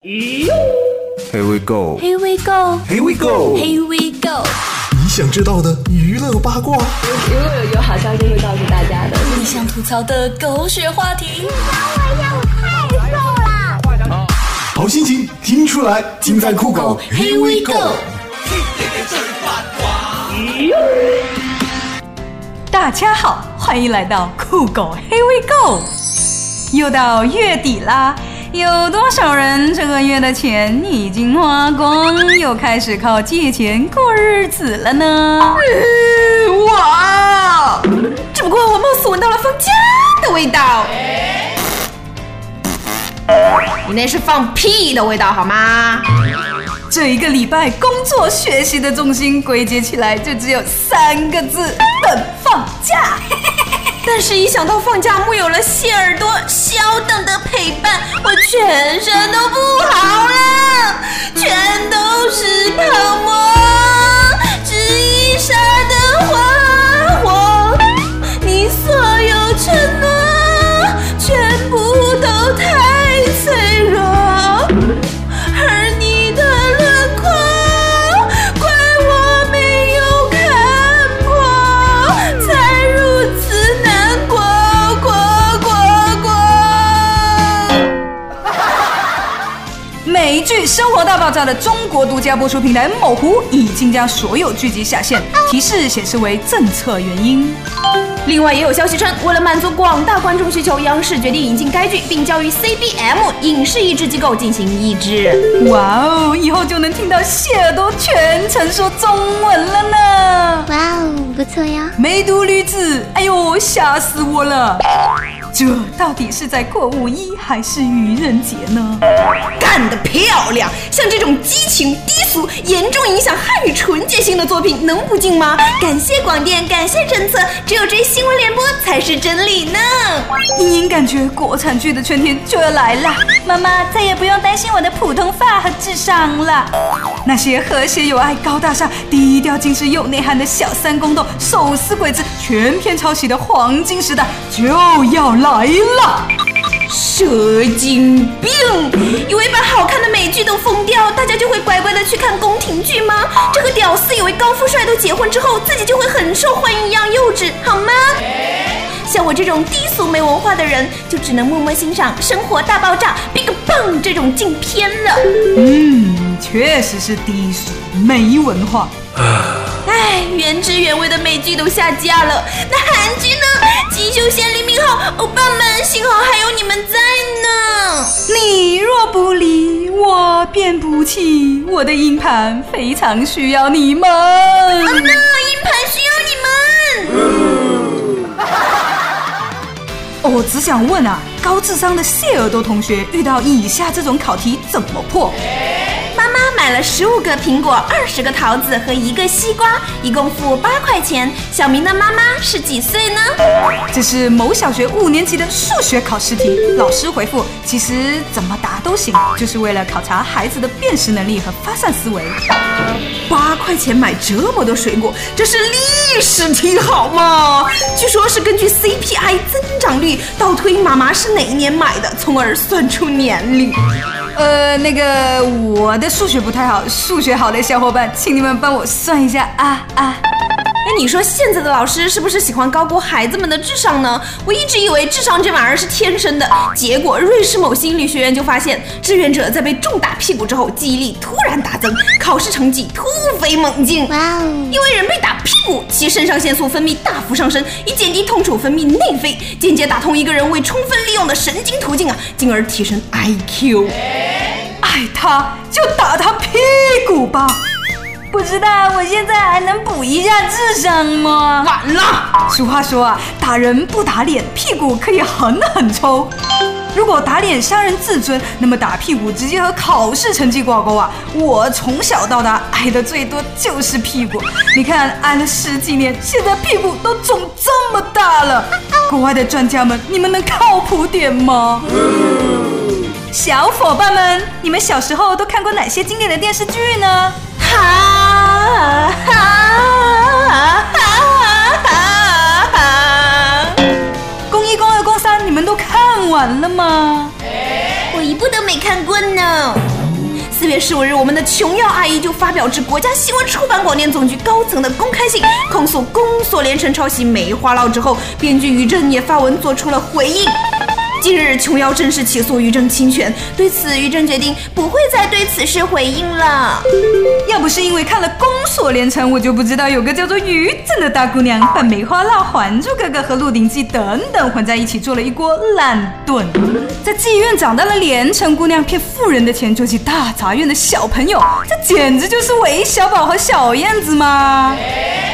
Here we go. Here we go. Here we go. Here we go. 你想知道的娱乐八卦，如果有有好消息会告诉大家的。你想吐槽的狗血话题，你把我要太瘦了好心情听出来，尽在酷狗。Here we go。大家好，欢迎来到酷狗 Here we go。又到月底啦，有多少人这个月的钱已经花光，又开始靠借钱过日子了呢？哇！只不过我貌似闻到了放假的味道。你那是放屁的味道好吗？这一个礼拜工作学习的重心归结起来就只有三个字：等放假。但是，一想到放假木有了谢耳朵肖等的陪伴，我全身都不好了，全都是泡沫，只一刹的花火，你所有承诺爆炸》的中国独家播出平台某湖已经将所有剧集下线，提示显示为政策原因。另外也有消息称，为了满足广大观众需求，央视决定引进该剧，并交于 CBM 影视译制机构进行译制。哇哦，以后就能听到谢耳朵全程说中文了呢！哇哦，不错呀。梅毒女子，哎呦，吓死我了！这到底是在过五一还是愚人节呢？干得漂亮！像这种激情低俗、严重影响汉语纯洁性的作品，能不禁吗？感谢广电，感谢政策，只有追新闻联播才是真理呢。隐隐感觉国产剧的春天就要来了，妈妈再也不用担心我的普通话和智商了。那些和谐有爱、高大上、低调精致又内涵的小三宫斗、手撕鬼子全篇抄袭的黄金时代就要来了。蛇精病！以为把好看的美剧都封掉，大家就会乖乖的去看宫廷剧吗？这个屌丝以为高富帅都结婚之后，自己就会很受欢迎一样幼稚，好吗？像我这种低俗没文化的人，就只能默默欣赏《生活大爆炸》《Big Bang》这种禁片了。嗯，确实是低俗没文化。唉，原汁原味的美剧都下架了，那韩剧呢？金秀贤、李敏镐，欧巴们，幸好还有你们在呢。你若不离我，便不弃。我的硬盘非常需要你们。那硬盘需要你们。我只想问啊，高智商的谢耳朵同学遇到以下这种考题怎么破？买了十五个苹果、二十个桃子和一个西瓜，一共付八块钱。小明的妈妈是几岁呢？这是某小学五年级的数学考试题，老师回复：其实怎么答都行，就是为了考察孩子的辨识能力和发散思维。八块钱买这么多水果，这是历史题好吗？据说是根据 CPI 增长率倒推妈妈是哪一年买的，从而算出年龄。呃，那个我的数学不太好，数学好的小伙伴，请你们帮我算一下啊啊！哎，你说现在的老师是不是喜欢高估孩子们的智商呢？我一直以为智商这玩意儿是天生的，结果瑞士某心理学院就发现，志愿者在被重打屁股之后，记忆力突然大增，考试成绩突飞猛进。哇哦，因为人被打屁股，其肾上腺素分泌大幅上升，以减低痛楚分泌内啡，间接打通一个人未充分利用的神经途径啊，进而提升 IQ。爱他就打他屁股吧。不知道我现在还能补一下智商吗？完了，俗话说啊，打人不打脸，屁股可以狠狠抽。如果打脸伤人自尊，那么打屁股直接和考试成绩挂钩啊！我从小到大挨的最多就是屁股，你看挨了十几年，现在屁股都肿这么大了。国外的专家们，你们能靠谱点吗？小伙伴们，你们小时候都看过哪些经典的电视剧呢？哈哈哈哈哈！公一、公二、公三，你们都看完了吗？我一部都没看过呢。四月十五日，我们的琼瑶阿姨就发表致国家新闻出版广电总局高层的公开信，控诉宫锁连城抄袭《梅花烙》之后，编剧于正也发文做出了回应。近日，琼瑶正式起诉于正侵权，对此，于正决定不会再对此事回应了。要不是因为看了《宫锁连城》，我就不知道有个叫做于正的大姑娘把《梅花烙》《还珠格格》和《鹿鼎记》等等混在一起做了一锅烂炖。在妓院长大的连城姑娘骗富人的钱救济大杂院的小朋友，这简直就是韦小宝和小燕子吗？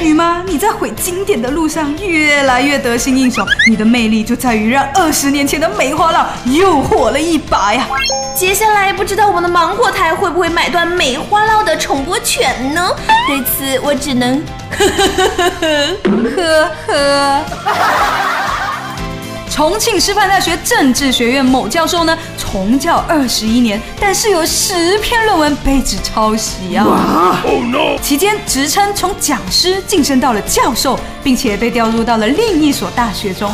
于妈，你在毁经典的路上越来越得心应手，你的魅力就在于让二十年前的梅花烙又火了一把呀！接下来不知道我们的芒果台会不会买断梅花烙的重播权呢？对此我只能呵呵呵呵呵。重庆师范大学政治学院某教授呢，重教二十一年，但是有十篇论文被指抄袭啊！期间职称从讲师晋升到了教授，并且被调入到了另一所大学中。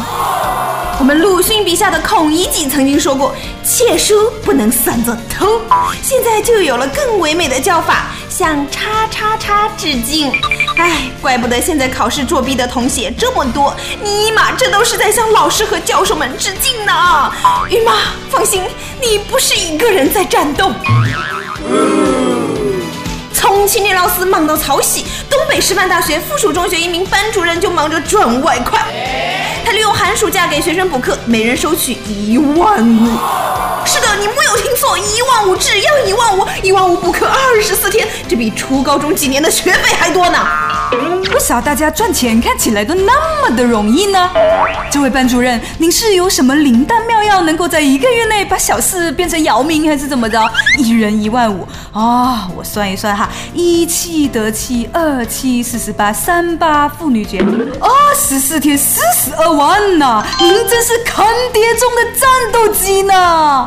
我们鲁迅笔下的孔乙己曾经说过：“窃书不能算作偷。”现在就有了更唯美的叫法，向叉叉叉致敬。哎，怪不得现在考试作弊的同学这么多，尼玛，这都是在向老师和教授们致敬呢！姨妈，放心，你不是一个人在战斗。从青年老师忙到抄袭，东北师范大学附属中学一名班主任就忙着赚外快。他利用寒暑假给学生补课，每人收取一万五。是的，你没有听错，一万五，只要一万五，一万五补课二十四天，这比初高中几年的学费还多呢。为啥大家赚钱看起来都那么的容易呢？这位班主任，您是有什么灵丹妙药，能够在一个月内把小四变成姚明，还是怎么着？一人一万五啊！我算一算哈，一七得七，二七四十八，三八妇女节，二十四天四十二万呐！您真是坑爹中的战斗机呢！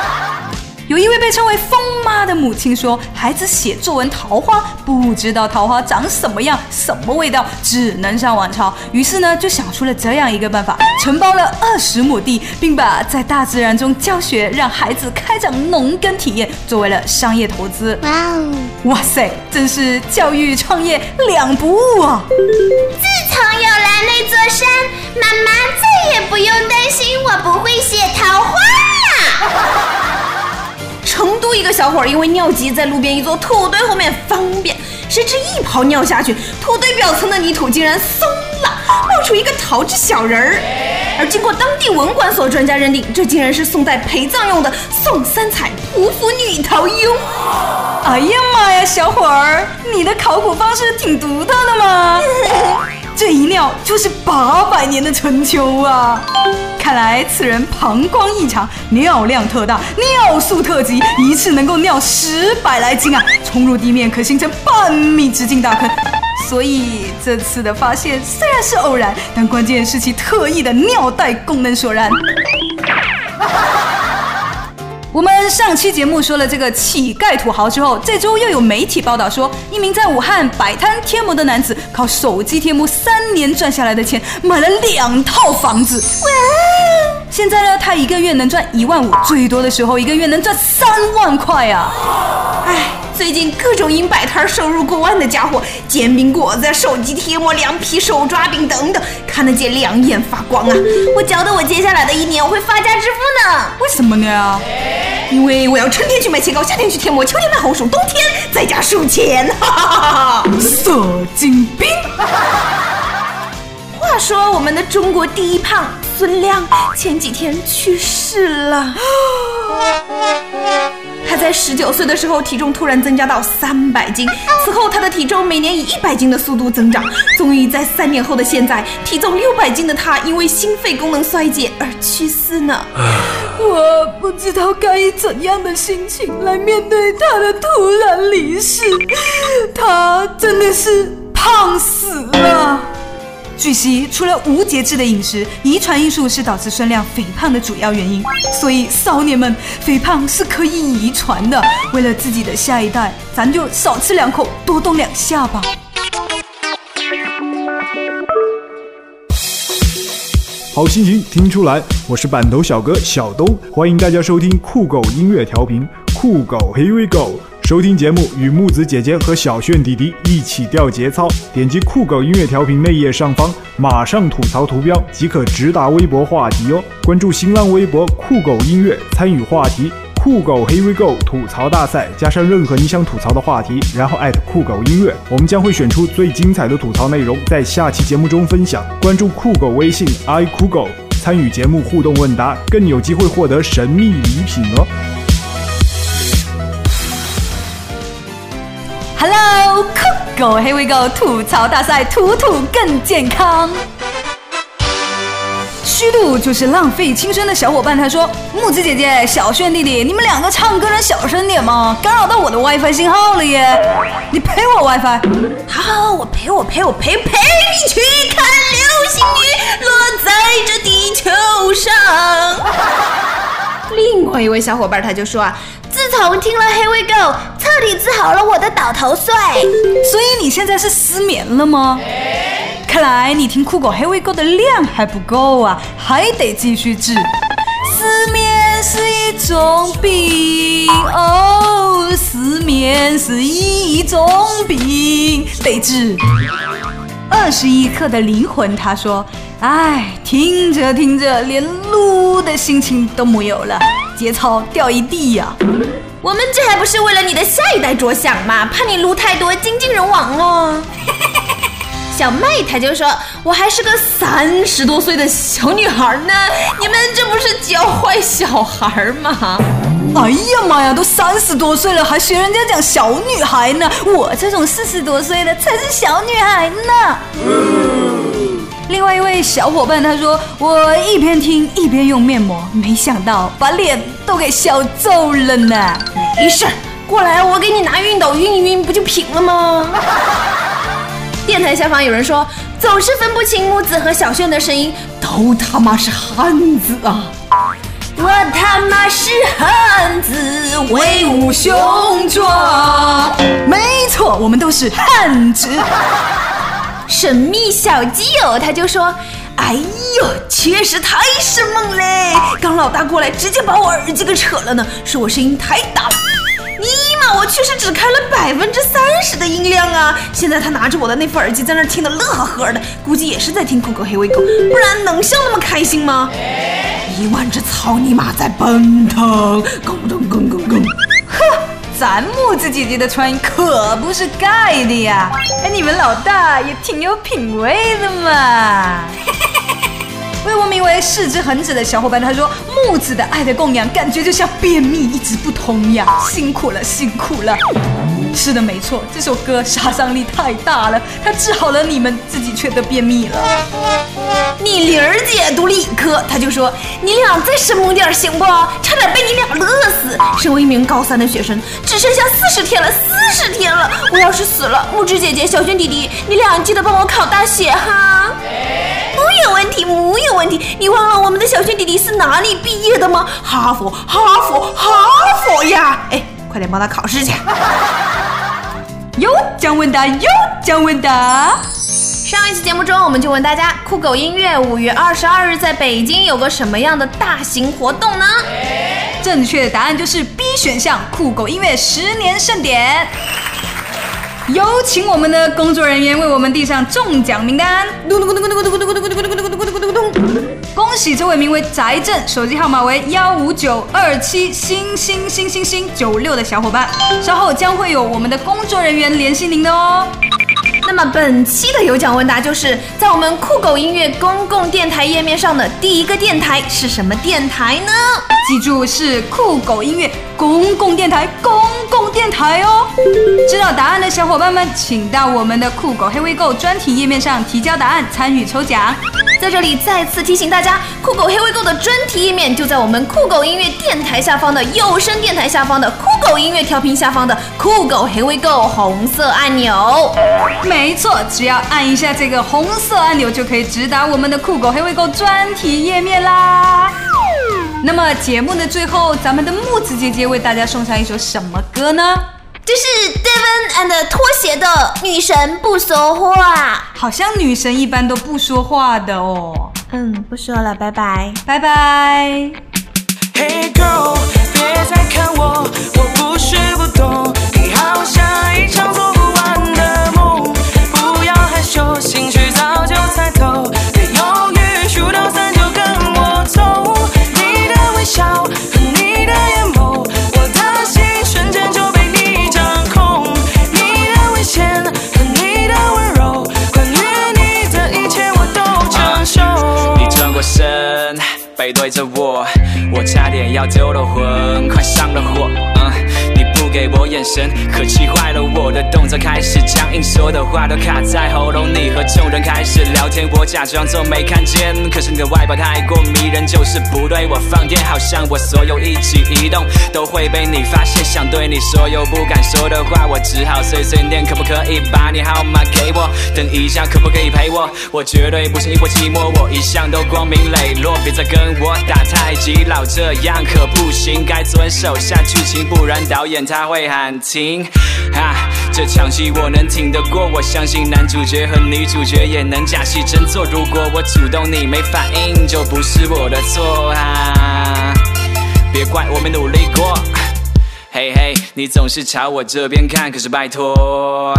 有一位被称为“疯妈”的母亲说：“孩子写作文桃花，不知道桃花长什么样、什么味道，只能上网抄。于是呢，就想出了这样一个办法：承包了二十亩地，并把在大自然中教学，让孩子开展农耕体验，作为了商业投资。哇哦，哇塞，真是教育创业两不误啊！自从有了那座山，妈妈再也不用担心我不会写桃花了。”成都一个小伙因为尿急，在路边一座土堆后面方便，谁知一泡尿下去，土堆表层的泥土竟然松了，冒出一个桃之小人儿。而经过当地文管所专家认定，这竟然是宋代陪葬用的宋三彩匍匐女桃夭。哎呀妈呀，小伙儿，你的考古方式挺独特的嘛！这一尿就是八百年的春秋啊！看来此人膀胱异常，尿量特大，尿速特急，一次能够尿十百来斤啊！冲入地面可形成半米直径大坑，所以这次的发现虽然是偶然，但关键是其特异的尿袋功能所然。我们上期节目说了这个乞丐土豪之后，这周又有媒体报道说，一名在武汉摆摊贴膜的男子，靠手机贴膜三年赚下来的钱，买了两套房子。哇！现在呢，他一个月能赚一万五，最多的时候一个月能赚三万块啊！哎，最近各种因摆摊收入过万的家伙，煎饼果子、手机贴膜、凉皮、手抓饼等等，看得见两眼发光啊！我觉得我接下来的一年我会发家致富呢。为什么呢？因为我要春天去买切糕，夏天去贴膜，秋天卖红薯，冬天在家数钱。哈哈哈！色精兵。话说，我们的中国第一胖孙亮前几天去世了。他在十九岁的时候体重突然增加到三百斤，此后他的体重每年以一百斤的速度增长，终于在三年后的现在，体重六百斤的他因为心肺功能衰竭而去世呢。我不知道该以怎样的心情来面对他的突然离世，他真的是胖死了。据悉，除了无节制的饮食，遗传因素是导致孙亮肥胖的主要原因。所以，少年们，肥胖是可以遗传的。为了自己的下一代，咱就少吃两口，多动两下吧。好心情听出来，我是板头小哥小东，欢迎大家收听酷狗音乐调频，酷狗 Here we go。收听节目与木子姐姐和小炫弟弟一起掉节操，点击酷狗音乐调频内页上方马上吐槽图标即可直达微博话题哦。关注新浪微博酷狗音乐，参与话题酷狗 Here we go 吐槽大赛，加上任何你想吐槽的话题，然后艾特酷狗音乐，我们将会选出最精彩的吐槽内容，在下期节目中分享。关注酷狗微信 i 酷狗，参与节目互动问答，更有机会获得神秘礼品哦。酷狗 Here we go 吐槽大赛，吐吐更健康。虚度就是浪费青春的小伙伴，他说：“木子姐姐、小炫弟弟，你们两个唱歌能小声点吗？干扰到我的 WiFi 信号了耶！你陪我 WiFi。好好好，我陪我陪我陪陪你去看流星雨落在这地球上。另外一位小伙伴他就说啊，自从听了《Here We Go》，彻底治好了我的倒头睡。所以你现在是失眠了吗？看来你听酷狗 Here We Go 的量还不够啊，还得继续治。失眠是一种病哦，失眠是一种病，得治。二十一克的灵魂，他说：“哎，听着听着，连录的心情都没有了，节操掉一地呀、我们这还不是为了你的下一代着想吗？怕你撸太多，精尽人亡哦。小妹她就说：“我还是个三十多岁的小女孩呢，你们这不是教坏小孩吗？”哎呀妈呀，都三十多岁了，还学人家讲小女孩呢？我这种四十多岁的才是小女孩呢。另外一位小伙伴他说，我一边听一边用面膜，没想到把脸都给笑皱了呢。没事，过来我给你拿熨斗熨一熨，不就平了吗？电台下方有人说，总是分不清木子和小炫的声音，都他妈是汉子啊！我他妈是汉子，威武雄壮。没错，我们都是汉子。神秘小基友他就说：“哎呦，确实太生猛嘞！刚老大过来，直接把我耳机给扯了呢，说我声音太大了。尼玛，我确实只开了百分之三十的音量啊！现在他拿着我的那副耳机在那听得乐呵呵的，估计也是在听酷狗黑尾狗，不然能笑那么开心吗？一万只草泥马在奔腾，咕咚咕咕咕。咱木子姐姐的穿衣可不是盖的呀！哎，你们老大也挺有品味的嘛。为我名为世之恒子的小伙伴他说，木子的爱的供养感觉就像便秘一直不通呀，辛苦了，辛苦了。是的，没错，这首歌杀伤力太大了，它治好了你们，自己却得便秘了。你玲儿姐读理科，她就说你俩再生猛点行不？差点被你俩乐死。身为一名高三的学生，只剩下四十天了，四十天了，我要是死了，木之姐姐、小轩弟弟，你俩记得帮我考大学哈。没有问题，没有问题。你忘了我们的小轩弟弟是哪里毕业的吗？哈佛，哈佛，哈佛呀！哎，快点帮他考试去。有奖问答，有奖问答。上一期节目中，我们就问大家，酷狗音乐五月二十二日在北京有个什么样的大型活动呢？正确的答案就是 B 选项，酷狗音乐十年盛典。有请我们的工作人员为我们递上中奖名单。咚咚咚咚咚咚咚咚咚咚咚咚咚咚咚咚咚。恭喜这位名为翟正，手机号码为幺五九二七星星星星星九六的小伙伴，稍后将会有我们的工作人员联系您的哦。那么本期的有奖问答就是在我们酷狗音乐公共电台页面上的第一个电台是什么电台呢？记住是酷狗音乐公共电台，公共电台哦。知道答案的小伙伴们，请到我们的酷狗黑微购专题页面上提交答案，参与抽奖。在这里再次提醒大家，酷狗黑微购的专题页面就在我们酷狗音乐电台下方的有声电台下方的酷狗音乐调频下方的酷狗黑微购红色按钮。没错，只要按一下这个红色按钮，就可以直达我们的酷狗黑微购专题页面啦。那么节目的最后，咱们的木子姐姐为大家送上一首什么歌呢？这是 Devon and 拖鞋的女神不说话。好像女神一般都不说话的哦。嗯，不说了，拜拜。拜拜。Hey girl，别再看我，我不是不懂，差点要丢了魂，快上了火。给我眼神，可气坏了我的动作开始僵硬，说的话都卡在喉咙。你和众人开始聊天，我假装作没看见，可是你的外表太过迷人，就是不对我放电，好像我所有一举一动都会被你发现。想对你说又不敢说的话，我只好碎碎念，可不可以把你号码给我？等一下可不可以陪我？我绝对不是因为寂寞，我一向都光明磊落，别再跟我打太极，老这样可不行，该遵守下剧情，不然导演他他会喊停。啊，这场戏我能挺得过，我相信男主角和女主角也能假戏真做。如果我主动你没反应，就不是我的错啊，别怪我没努力过。嘿嘿，你总是朝我这边看，可是拜托，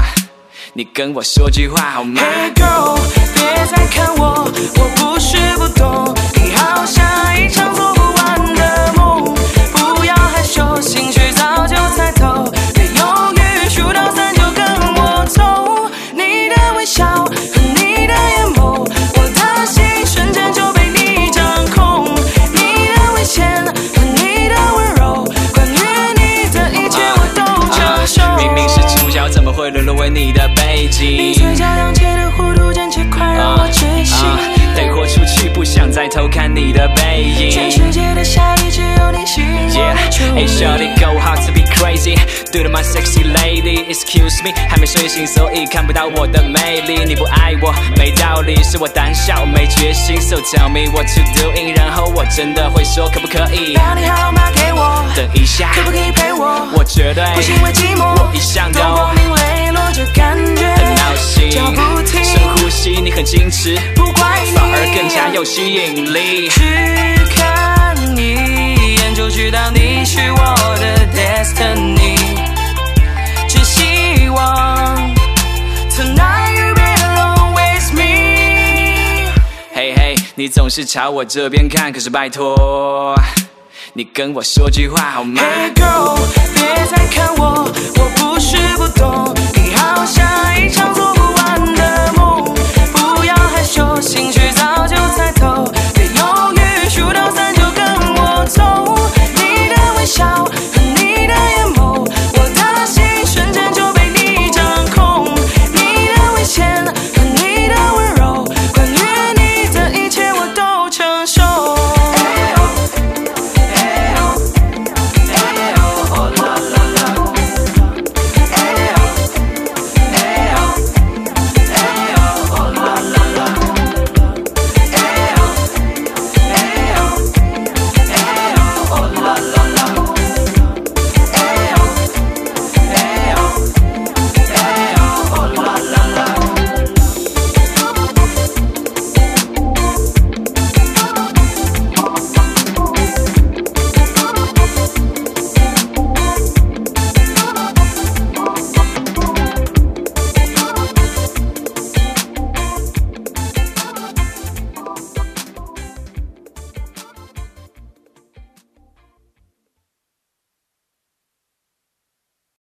你跟我说句话好吗？Hey girl，别再看我，我不是不懂，你好像一场做为你的背景？你嘴角扬起的弧度，真切快让我窒息。得豁出去，不想再偷看你的背影。全世界的夏天只有你吸引我 Yeah, 的注 hey。shawty, go hard to be crazy. Do to my sexy lady, excuse me，还没睡醒，所以看不到我的魅力。你不爱我，没道理，是我胆小没决心。So tell me what to doing，然后我真的会说可不可以？把你号码给我，等一下，可不可以陪我？我绝对不是因为寂寞，我一向都很闹心。叫不停，深呼吸，你很矜持，不怪你，反而更加有吸引力。只看一眼就知道你是我的 destiny，只希望 tonight you be alone with me。嘿嘿，你总是朝我这边看，可是拜托，你跟我说句话好吗？Hey girl，别再看我，我不是不懂，你好像一场做不完